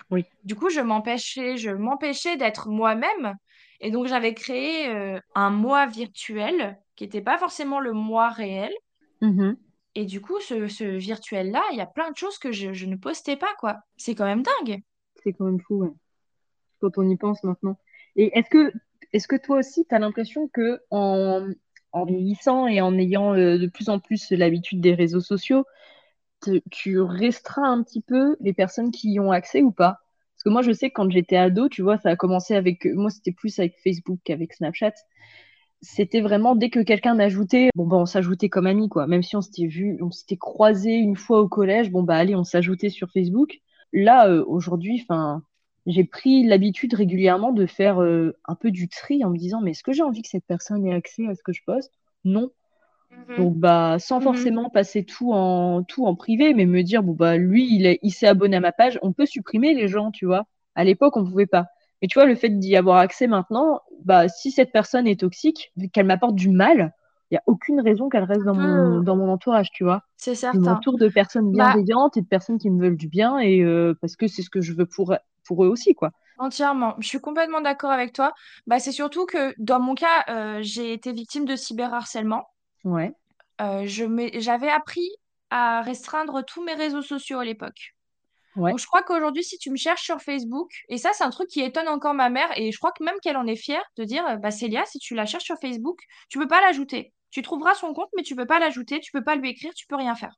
Oui. Du coup, je m'empêchais, je m'empêchais d'être moi-même. Et donc, j'avais créé euh, un moi virtuel qui n'était pas forcément le moi réel. Mhm. Et du coup, ce, ce virtuel-là, il y a plein de choses que je, je ne postais pas, quoi. C'est quand même dingue. C'est quand même fou, ouais, quand on y pense maintenant. Et est-ce que, est-ce que toi aussi, tu as l'impression que en, en vieillissant et en ayant euh, de plus en plus l'habitude des réseaux sociaux, tu restreins un petit peu les personnes qui y ont accès ou pas? Parce que moi, je sais quand j'étais ado, tu vois, ça a commencé avec, moi, c'était plus avec Facebook qu'avec Snapchat. C'était vraiment dès que quelqu'un m'ajoutait, bon, bah, on s'ajoutait comme amis, quoi. Même si on s'était vu, on s'était croisé une fois au collège, bon, bah, allez, on s'ajoutait sur Facebook. Là, euh, aujourd'hui, enfin, j'ai pris l'habitude régulièrement de faire euh, un peu du tri en me disant, mais est-ce que j'ai envie que cette personne ait accès à ce que je poste? Non. Mhm. Donc, bah, sans Mhm. forcément passer tout en, tout en privé, mais me dire, bon, bah, lui, il est, il s'est abonné à ma page. On peut supprimer les gens, tu vois. À l'époque, on pouvait pas. Mais tu vois, le fait d'y avoir accès maintenant, bah, si cette personne est toxique, qu'elle m'apporte du mal, il n'y a aucune raison qu'elle reste dans mon, dans mon entourage, tu vois. c'est Je certain. m'entoure de personnes Bah, bienveillantes et de personnes qui me veulent du bien et euh, parce que c'est ce que je veux pour, pour eux aussi, quoi. entièrement. Je suis complètement d'accord avec toi. Bah, c'est surtout que dans mon cas, euh, j'ai été victime de cyberharcèlement. Ouais, Euh, j'avais appris à restreindre tous mes réseaux sociaux à l'époque. ouais. Donc, je crois qu'aujourd'hui, si tu me cherches sur Facebook, et ça, c'est un truc qui étonne encore ma mère, et je crois que même qu'elle en est fière de dire, bah, Célia, si tu la cherches sur Facebook, tu peux pas l'ajouter. Tu trouveras son compte, mais tu peux pas l'ajouter, tu peux pas lui écrire, tu peux rien faire.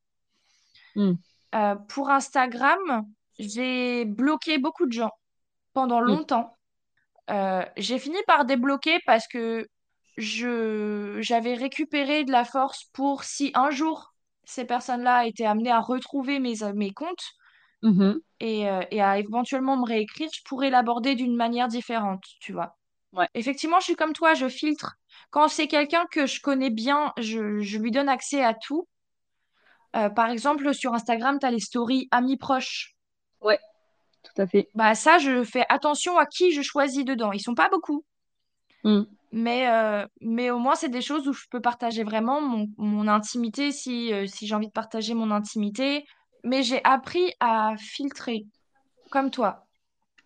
Mm, Euh, pour Instagram, j'ai bloqué beaucoup de gens pendant mm, longtemps. Euh, j'ai fini par débloquer parce que je j'avais récupéré de la force pour si un jour ces personnes-là étaient amenées à retrouver mes, mes comptes mhm. et, euh, et à éventuellement me réécrire, je pourrais l'aborder d'une manière différente, tu vois. Ouais. Effectivement, je suis comme toi, je filtre. Quand c'est quelqu'un que je connais bien, je, je lui donne accès à tout. Euh, par exemple, sur Instagram, tu as les stories amis proches. Ouais, tout à fait. Bah ça, je fais attention à qui je choisis dedans. Ils sont pas beaucoup. Mm, Mais, euh, mais au moins, c'est des choses où je peux partager vraiment mon, mon intimité si, euh, si j'ai envie de partager mon intimité. Mais j'ai appris à filtrer, comme toi.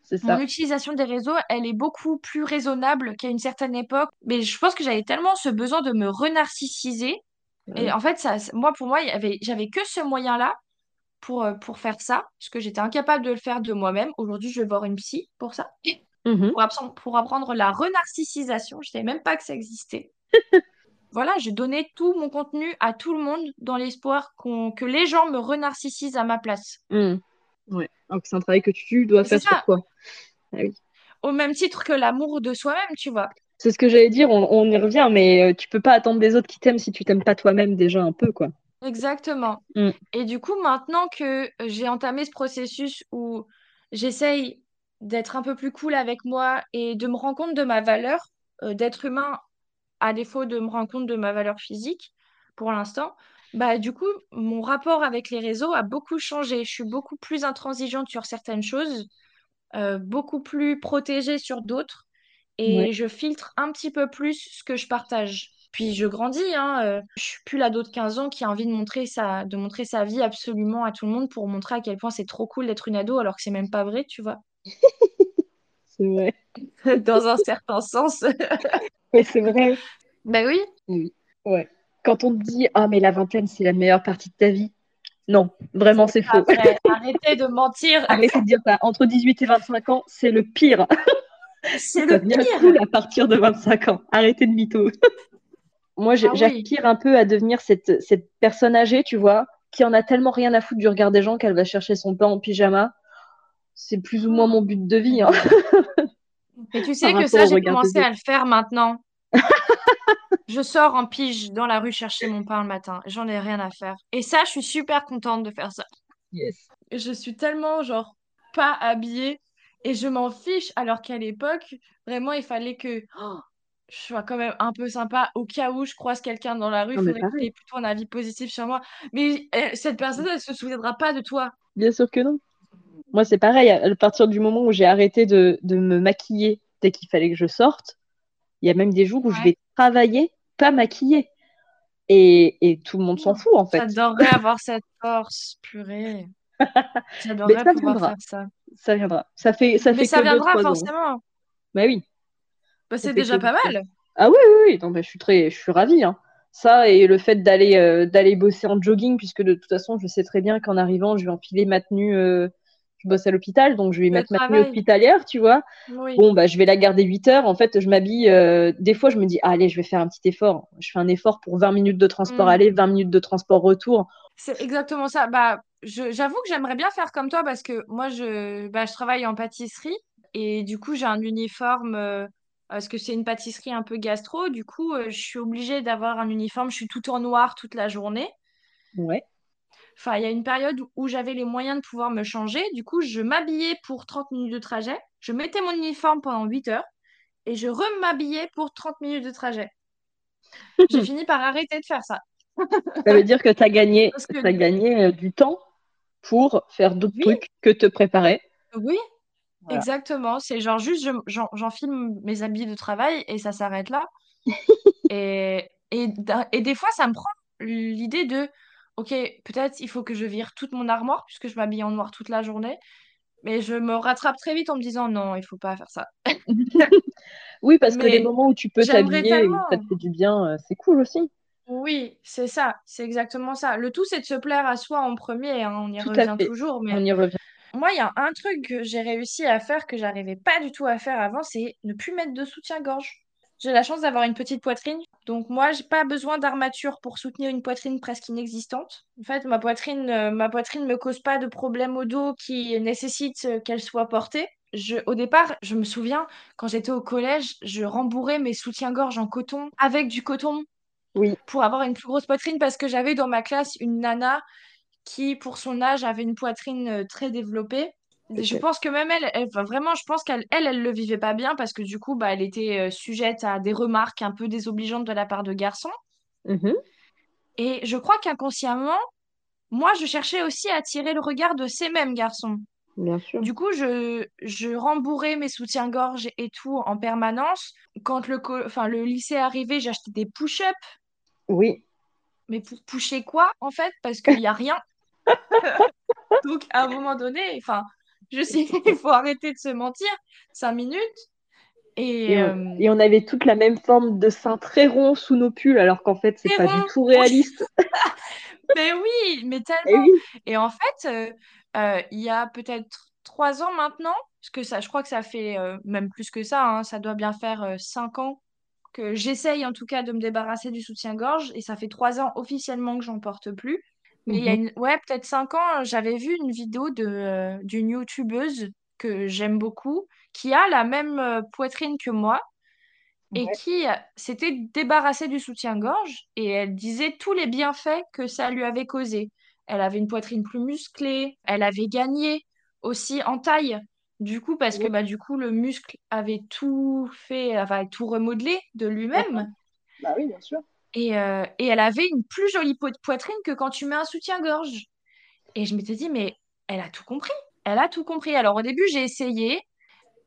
c'est Mon ça. utilisation des réseaux, elle est beaucoup plus raisonnable qu'à une certaine époque. Mais je pense que j'avais tellement ce besoin de me renarcissiser. Et en fait, ça, moi, pour moi, j'avais que ce moyen-là pour, euh, pour faire ça, parce que j'étais incapable de le faire de moi-même. Aujourd'hui, je vais voir une psy pour ça. Mhm. pour, pour apprendre la renarcissisation. Je savais même pas que ça existait. Voilà, j'ai donné tout mon contenu à tout le monde dans l'espoir qu'on, que les gens me renarcissisent à ma place. Mm. Ouais. Que c'est un travail que tu dois faire sur toi. Ah oui. au même titre que l'amour de soi-même, tu vois. C'est ce que j'allais dire, on, on y revient, mais euh, tu peux pas attendre des autres qui t'aiment si tu t'aimes pas toi-même déjà un peu, quoi. Exactement. Mm. Et du coup, maintenant que j'ai entamé ce processus où j'essaye d'être un peu plus cool avec moi et de me rendre compte de ma valeur euh, d'être humain, à défaut de me rendre compte de ma valeur physique pour l'instant, bah du coup, mon rapport avec les réseaux a beaucoup changé. Je suis beaucoup plus intransigeante sur certaines choses, euh, beaucoup plus protégée sur d'autres, Ouais. et je filtre un petit peu plus ce que je partage. Puis je grandis, hein, euh, je suis plus l'ado de 15 ans qui a envie de montrer sa, de montrer sa vie absolument à tout le monde pour montrer à quel point c'est trop cool d'être une ado alors que c'est même pas vrai, tu vois. C'est vrai. Dans un certain sens. Ouais, c'est vrai. Ben oui. Oui. Ouais. Quand on te dit, ah, mais la vingtaine, c'est la meilleure partie de ta vie. Non, vraiment, c'est faux. Arrêtez de mentir. Arrêtez de dire ça. Entre 18 et 25 ans, c'est le pire. C'est le pire. cool à partir de 25 ans. Arrêtez de mytho. Moi, Ah oui. j'aspire un peu à devenir cette, cette personne âgée, tu vois, qui en a tellement rien à foutre du regard des gens qu'elle va chercher son pain en pyjama. C'est plus ou moins mon but de vie. hein. Mais tu sais Par que ça, j'ai commencé à le faire maintenant. Je sors en pige dans la rue chercher mon pain le matin. J'en ai rien à faire. Et ça, je suis super contente de faire ça. Yes. Et je suis tellement, genre, pas habillée et je m'en fiche. Alors qu'à l'époque, vraiment, il fallait que oh, je sois quand même un peu sympa. Au cas où je croise quelqu'un dans la rue, il mais faudrait qu'il ait plutôt un avis positif sur moi. Mais euh, cette personne, elle se souviendra pas de toi. Bien sûr que non. Moi, c'est pareil. À partir du moment où j'ai arrêté de, de me maquiller dès qu'il fallait que je sorte, il y a même des jours où je vais travailler pas maquillée. Et, et tout le monde s'en fout, en fait. J'adorerais avoir cette force, purée. Mais J'adorerais ça pouvoir viendra. faire ça. Ça viendra. Ça fait, ça Mais fait ça que viendra ans. forcément. Bah oui. Bah, c'est déjà pas mal. Ah oui, oui, oui. Non, je suis très, je suis ravie. hein. Ça et le fait d'aller euh, d'aller bosser en jogging, puisque de toute façon, je sais très bien qu'en arrivant, je vais enfiler ma tenue. euh, je bosse à l'hôpital, donc je vais Le mettre ma tenue hospitalière, tu vois. Oui. Bon, bah, je vais la garder 8 heures. En fait, je m'habille. euh, des fois, je me dis, ah, allez, je vais faire un petit effort. Je fais un effort pour 20 minutes de transport Mm. aller, 20 minutes de transport retour. C'est exactement ça. Bah, j'avoue que j'aimerais bien faire comme toi parce que moi, je, bah, je travaille en pâtisserie et du coup, j'ai un uniforme parce que c'est une pâtisserie un peu gastro. Du coup, euh, je suis obligée d'avoir un uniforme. Je suis tout en noir toute la journée. Ouais. Enfin, il y a une période où j'avais les moyens de pouvoir me changer. Du coup, je m'habillais pour 30 minutes de trajet. Je mettais mon uniforme pendant 8 heures et je rem'habillais pour 30 minutes de trajet. J'ai fini par arrêter de faire ça. Ça veut dire que tu as gagné, que gagné euh, du temps pour faire d'autres Oui. trucs que te préparer. oui, Voilà. exactement. C'est genre juste, je- j'en- j'enfile mes habits de travail et ça s'arrête là. Et, et, d'un- et des fois, ça me prend l'idée de, ok, peut-être il faut que je vire toute mon armoire puisque je m'habille en noir toute la journée. Mais je me rattrape très vite en me disant, non, il faut pas faire ça. Oui, parce que les moments où tu peux t'habiller et tellement. ça te fait du bien, euh, c'est cool aussi. Oui, c'est ça, c'est exactement ça. Le tout, c'est de se plaire à soi en premier, hein, on y Tout revient toujours. Mais On y revient. Moi, il y a un truc que j'ai réussi à faire que j'arrivais pas du tout à faire avant, c'est ne plus mettre de soutien-gorge. J'ai la chance d'avoir une petite poitrine, donc moi, j'ai pas besoin d'armature pour soutenir une poitrine presque inexistante. En fait, ma poitrine, euh, ma poitrine me cause pas de problème au dos qui nécessite euh, qu'elle soit portée. Je, au départ, je me souviens, quand j'étais au collège, je rembourrais mes soutiens-gorge en coton avec du coton Oui, pour avoir une plus grosse poitrine parce que j'avais dans ma classe une nana qui, pour son âge, avait une poitrine euh, très développée. Je pense que même elle, elle- enfin, vraiment, je pense qu'elle, elle, elle le vivait pas bien parce que du coup, bah, elle était euh, sujette à des remarques un peu désobligeantes de la part de garçons. Mhm, Et je crois qu'inconsciemment, moi, je cherchais aussi à attirer le regard de ces mêmes garçons. Bien sûr. Du coup, je, je rembourrais mes soutiens-gorge et tout en permanence. Quand le, enfin, le lycée arrivait, j'achetais des push-ups. Oui, Mais pour pusher quoi, en fait? Parce qu'il n'y a rien. Donc, à un moment donné, enfin, je sais qu'il faut arrêter de se mentir. Cinq minutes. Et, et on, euh, et on avait toute la même forme de sein très rond sous nos pulls, alors qu'en fait, c'est pas du tout réaliste. mais oui, mais tellement. oui, Et en fait, euh, euh, il y a peut-être trois ans maintenant, parce que ça, je crois que ça fait même plus que ça, hein, ça doit bien faire cinq ans que j'essaye en tout cas de me débarrasser du soutien-gorge, et ça fait trois ans officiellement que j'en porte plus. Mais il y a Mhm. une... ouais, peut-être cinq ans, j'avais vu une vidéo de, euh, d'une youtubeuse que j'aime beaucoup, qui a la même euh, poitrine que moi, et Ouais. qui euh, s'était débarrassée du soutien-gorge et elle disait tous les bienfaits que ça lui avait causé. Elle avait une poitrine plus musclée, elle avait gagné aussi en taille. Du coup, parce que bah, du coup, le muscle avait tout fait, avait tout remodelé de lui-même. Bah oui, bien sûr. Et, euh, et elle avait une plus jolie po- poitrine que quand tu mets un soutien-gorge. Et je m'étais dit, mais elle a tout compris. Elle a tout compris. Alors au début, j'ai essayé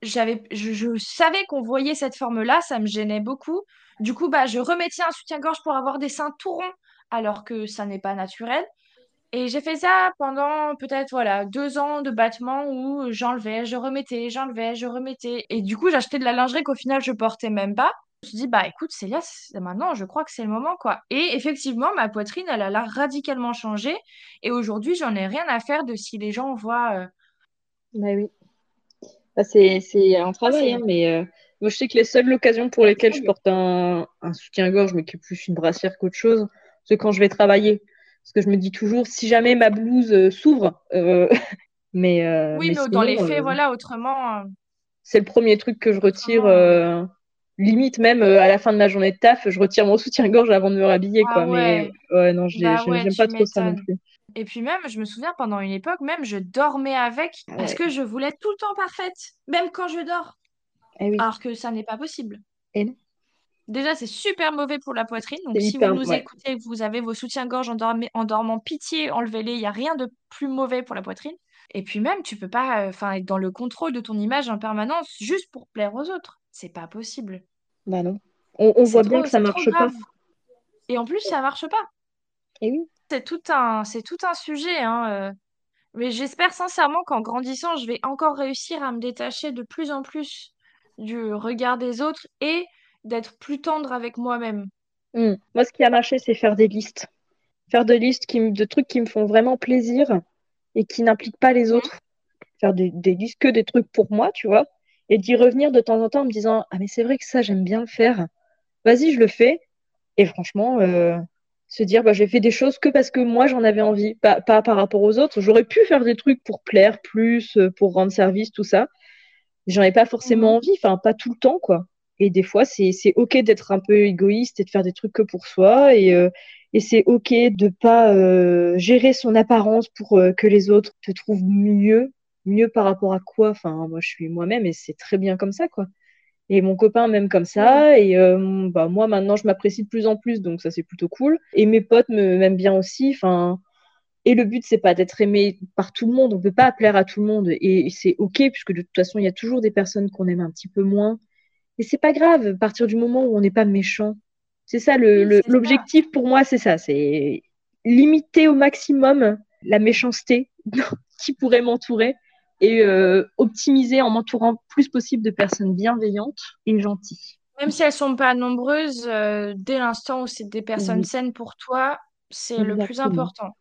j'avais, je, je savais qu'on voyait cette forme-là, ça me gênait beaucoup. Du coup, bah, je remettais un soutien-gorge pour avoir des seins tout ronds, alors que ça n'est pas naturel. Et j'ai fait ça pendant peut-être voilà deux ans de battement où j'enlevais, je remettais, j'enlevais, je remettais. Et du coup, j'achetais de la lingerie qu'au final je portais même pas. Je me suis dit bah écoute Célia, maintenant je crois que c'est le moment quoi. Et effectivement, ma poitrine elle a l'air radicalement changé. Et aujourd'hui, j'en ai rien à faire de si les gens voient. euh, Bah oui. Bah, c'est un travail, hein, mais euh, moi je sais que les seules occasions pour lesquelles je porte un, un soutien-gorge, mais qui est plus une brassière qu'autre chose, c'est quand je vais travailler. Parce que je me dis toujours, si jamais ma blouse euh, s'ouvre, euh, mais, Oui, mais, dans les faits, voilà, autrement. C'est le premier truc que je retire. Limite, même à la fin de ma journée de taf, je retire mon soutien-gorge avant de me rhabiller. Ah quoi. ouais. Mais ouais, non, bah j'aime pas trop ça non plus. Et puis même, je me souviens, pendant une époque, même, je dormais avec parce que je voulais être tout le temps parfaite, même quand je dors. Eh Alors que ça n'est pas possible. Et non. Déjà, c'est super mauvais pour la poitrine. Donc, si vous nous écoutez vous avez vos soutiens-gorge en, en, dormant, pitié, enlevez-les. Il n'y a rien de plus mauvais pour la poitrine. Et puis même, tu peux pas euh, enfin être dans le contrôle de ton image en permanence juste pour plaire aux autres. C'est pas possible. Bah non. On, voit bien que ça marche pas. Et en plus, ça marche pas. Et oui c'est tout un, c'est tout un sujet. Hein, euh. Mais j'espère sincèrement qu'en grandissant, je vais encore réussir à me détacher de plus en plus du regard des autres et d'être plus tendre avec moi-même. Hmm. Moi, ce qui a marché, c'est faire des listes. Faire des listes qui, de trucs qui me font vraiment plaisir et qui n'impliquent pas les mmh. autres. Faire des, listes que des trucs pour moi, tu vois. Et d'y revenir de temps en temps en me disant Ah, mais c'est vrai que ça, j'aime bien le faire. Vas-y, je le fais. Et franchement, euh, se dire bah, j'ai fait des choses que parce que moi j'en avais envie, pas, pas par rapport aux autres. J'aurais pu faire des trucs pour plaire plus, euh, pour rendre service, tout ça. J'en ai pas forcément mhm. envie, enfin pas tout le temps quoi. Et des fois c'est ok d'être un peu égoïste et de faire des trucs que pour soi et, euh, et c'est ok de pas euh, gérer son apparence pour que les autres te trouvent mieux, mieux par rapport à quoi? Enfin moi je suis moi-même et c'est très bien comme ça quoi. Et mon copain même comme ça. Et euh, bah, moi, maintenant, je m'apprécie de plus en plus, donc ça, c'est plutôt cool. Et mes potes m'aiment bien aussi. Enfin, et le but, c'est pas d'être aimé par tout le monde. On peut pas plaire à tout le monde. Et, c'est OK, puisque de toute façon, il y a toujours des personnes qu'on aime un petit peu moins. Et c'est pas grave, à partir du moment où on n'est pas méchant. C'est ça, l'objectif pour moi, c'est ça. C'est limiter au maximum la méchanceté qui pourrait m'entourer et euh, optimiser en m'entourant plus possible de personnes bienveillantes et gentilles. Même si elles sont pas nombreuses, euh, dès l'instant où c'est des personnes saines pour toi, c'est le plus important.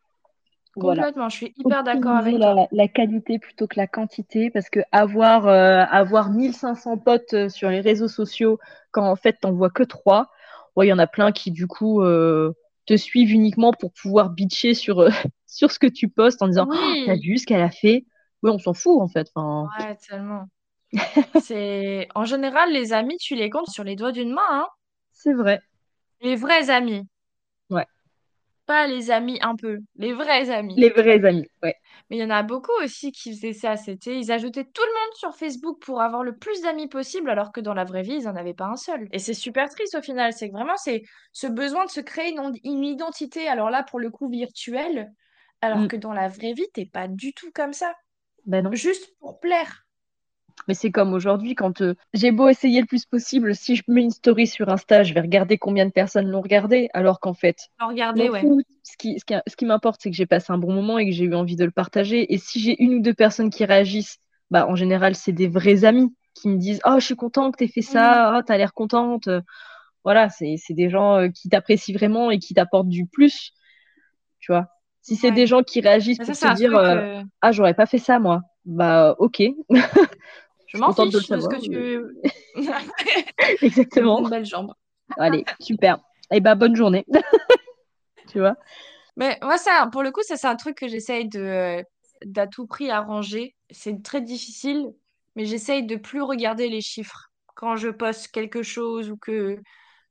Complètement, je suis hyper d'accord avec la, toi. La qualité plutôt que la quantité, parce que avoir, euh, avoir 1500 potes sur les réseaux sociaux quand en fait t'en vois que trois, il y en a plein qui du coup te suivent uniquement pour pouvoir bitcher sur, sur ce que tu postes en disant oh, T'as vu ce qu'elle a fait? Oui, on s'en fout en fait. Enfin... Ouais, tellement. c'est en général les amis, tu les comptes sur les doigts d'une main. Hein. C'est vrai. Les vrais amis. Ouais. Pas les amis un peu, les vrais amis. Les vrais amis, ouais. Mais il y en a beaucoup aussi qui faisaient ça. C'était, ils ajoutaient tout le monde sur Facebook pour avoir le plus d'amis possible, alors que dans la vraie vie, ils n'en avaient pas un seul. Et c'est super triste au final. C'est que vraiment, c'est ce besoin de se créer une, une, identité. Alors là, pour le coup, virtuelle, alors mm. que dans la vraie vie, t'es pas du tout comme ça. Ben Juste pour plaire. Mais c'est comme aujourd'hui, quand euh, j'ai beau essayer le plus possible, si je mets une story sur Insta, je vais regarder combien de personnes l'ont regardé, alors qu'en fait, regarder, ouais. ce qui, ce qui, m'importe, c'est que j'ai passé un bon moment et que j'ai eu envie de le partager. Et si j'ai une ou deux personnes qui réagissent, bah, en général, c'est des vrais amis qui me disent Oh, je suis content que tu aies fait ça, mmh. oh, tu as l'air contente. Voilà, c'est des gens euh, qui t'apprécient vraiment et qui t'apportent du plus. Tu vois si c'est des gens qui réagissent pour se dire euh, Ah, j'aurais pas fait ça, moi, bah, ok. Je m'en fiche de, ce que tu. Exactement. Une belle jambe. Allez, super. Et eh bah, bonne journée. tu vois Mais moi, ça, pour le coup, ça, c'est un truc que j'essaye de d'à tout prix arranger. C'est très difficile, mais j'essaye de plus regarder les chiffres. Quand je poste quelque chose ou que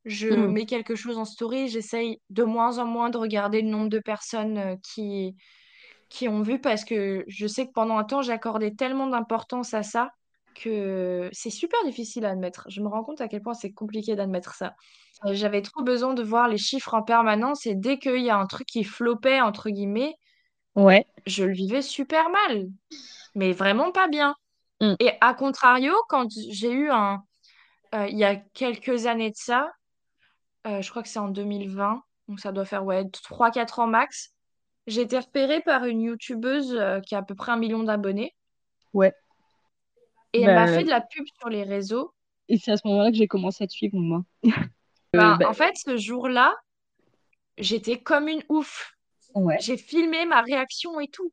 je mmh. mets quelque chose en story, j'essaye de moins en moins de regarder le nombre de personnes euh, qui, qui ont vu parce que je sais que pendant un temps, j'accordais tellement d'importance à ça que c'est super difficile à admettre. Je me rends compte à quel point c'est compliqué d'admettre ça. J'avais trop besoin de voir les chiffres en permanence et dès qu'il y a un truc qui flopait, entre guillemets, ouais. je le vivais super mal, mais vraiment pas bien. Mmh. Et à contrario, quand j'ai eu un... Euh, il y a quelques années de ça, euh, je crois que c'est en 2020, donc ça doit faire ouais, 3-4 ans max. J'ai été repérée par une youtubeuse euh, qui a à peu près un million d'abonnés. Ouais. Et elle m'a bah, fait de la pub sur les réseaux. Et c'est à ce moment-là que j'ai commencé à te suivre, moi. Bah, euh, bah, en fait, ce jour-là, j'étais comme une ouf. Ouais. J'ai filmé ma réaction et tout.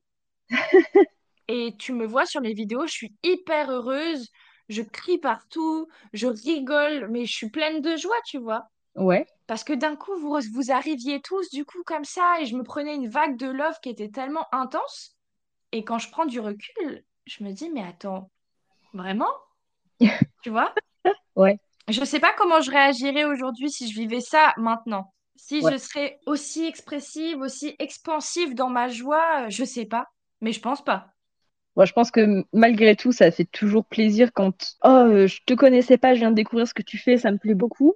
Et tu me vois sur les vidéos, je suis hyper heureuse, je crie partout, je rigole, mais je suis pleine de joie, tu vois. Ouais. Parce que d'un coup, vous, vous arriviez tous du coup comme ça et je me prenais une vague de love qui était tellement intense. Et quand je prends du recul, je me dis, mais attends, vraiment? Tu vois? Ouais. Je sais pas comment je réagirais aujourd'hui si je vivais ça maintenant. Si Ouais. je serais aussi expressive, aussi expansive dans ma joie, je sais pas. Mais je pense pas. Moi, je pense que malgré tout, ça fait toujours plaisir quand oh, euh, je te connaissais pas, je viens de découvrir ce que tu fais, ça me plaît beaucoup.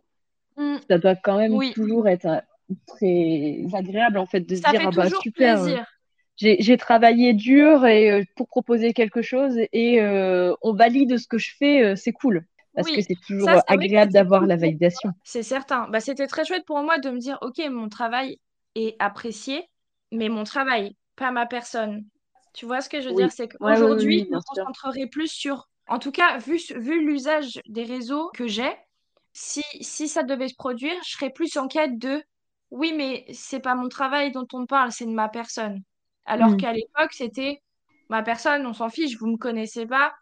Mm. Ça doit quand même Oui. toujours être euh, très agréable en fait de se dire ah bah super, plaisir. j'ai j'ai travaillé dur et euh, pour proposer quelque chose et euh, on valide ce que je fais, c'est cool parce que c'est toujours ça, agréable d'avoir la validation. C'est certain. Bah, c'était très chouette pour moi de me dire, OK, mon travail est apprécié, mais mon travail, pas ma personne. Tu vois ce que je veux dire? C'est ouais, ouais, oui, qu'aujourd'hui, concentrerai plus sur, en tout cas, vu, vu l'usage des réseaux que j'ai, si, si ça devait se produire, je serais plus en quête de, oui, mais c'est pas mon travail dont on parle, c'est de ma personne. Alors Mm. qu'à l'époque, c'était ma personne, on s'en fiche, vous me connaissez pas.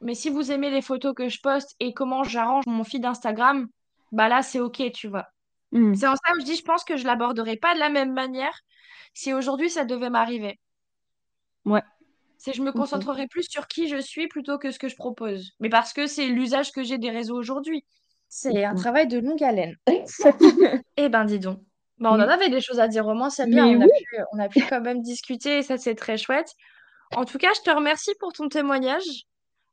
Mais si vous aimez les photos que je poste et comment j'arrange mon feed Instagram, bah là, c'est OK, tu vois. Mm. C'est en ça que je dis, je pense que je l'aborderai pas de la même manière si aujourd'hui ça devait m'arriver. Ouais. C'est je me concentrerai plus sur qui je suis plutôt que ce que je propose. Mais parce que c'est l'usage que j'ai des réseaux aujourd'hui. C'est un Mm. travail de longue haleine. Eh ben, dis donc. Bah, on en Mm. avait des choses à dire au moins, c'est bien. On a pu, on a pu quand même discuter et ça, c'est très chouette. En tout cas, je te remercie pour ton témoignage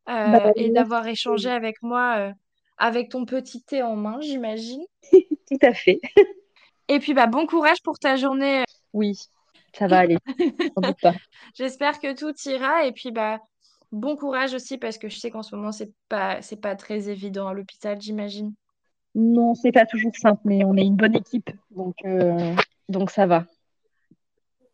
bah, euh, et d'avoir échangé avec moi euh, avec ton petit thé en main, j'imagine. Tout à fait. Et puis, bah, bon courage pour ta journée. Oui, ça va aller. J'espère que tout ira. Et puis, bah, bon courage aussi parce que je sais qu'en ce moment, c'est pas, c'est pas très évident à l'hôpital, j'imagine. Non, c'est pas toujours simple, mais on est une bonne équipe, donc, euh, donc ça va.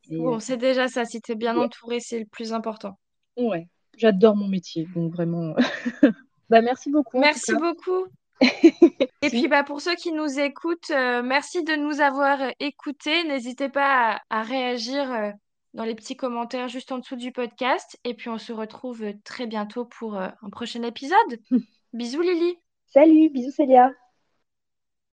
Et, euh, Bon, c'est déjà ça. Si t'es bien ouais, entouré, c'est le plus important. ouais. J'adore mon métier, donc vraiment. bah, merci beaucoup Merci beaucoup. Et puis, bah, pour ceux qui nous écoutent, euh, merci de nous avoir euh, écoutés. N'hésitez pas à, à réagir euh, dans les petits commentaires juste en dessous du podcast. Et puis, on se retrouve euh, très bientôt pour euh, un prochain épisode. Bisous, Lily. Salut, bisous Célia.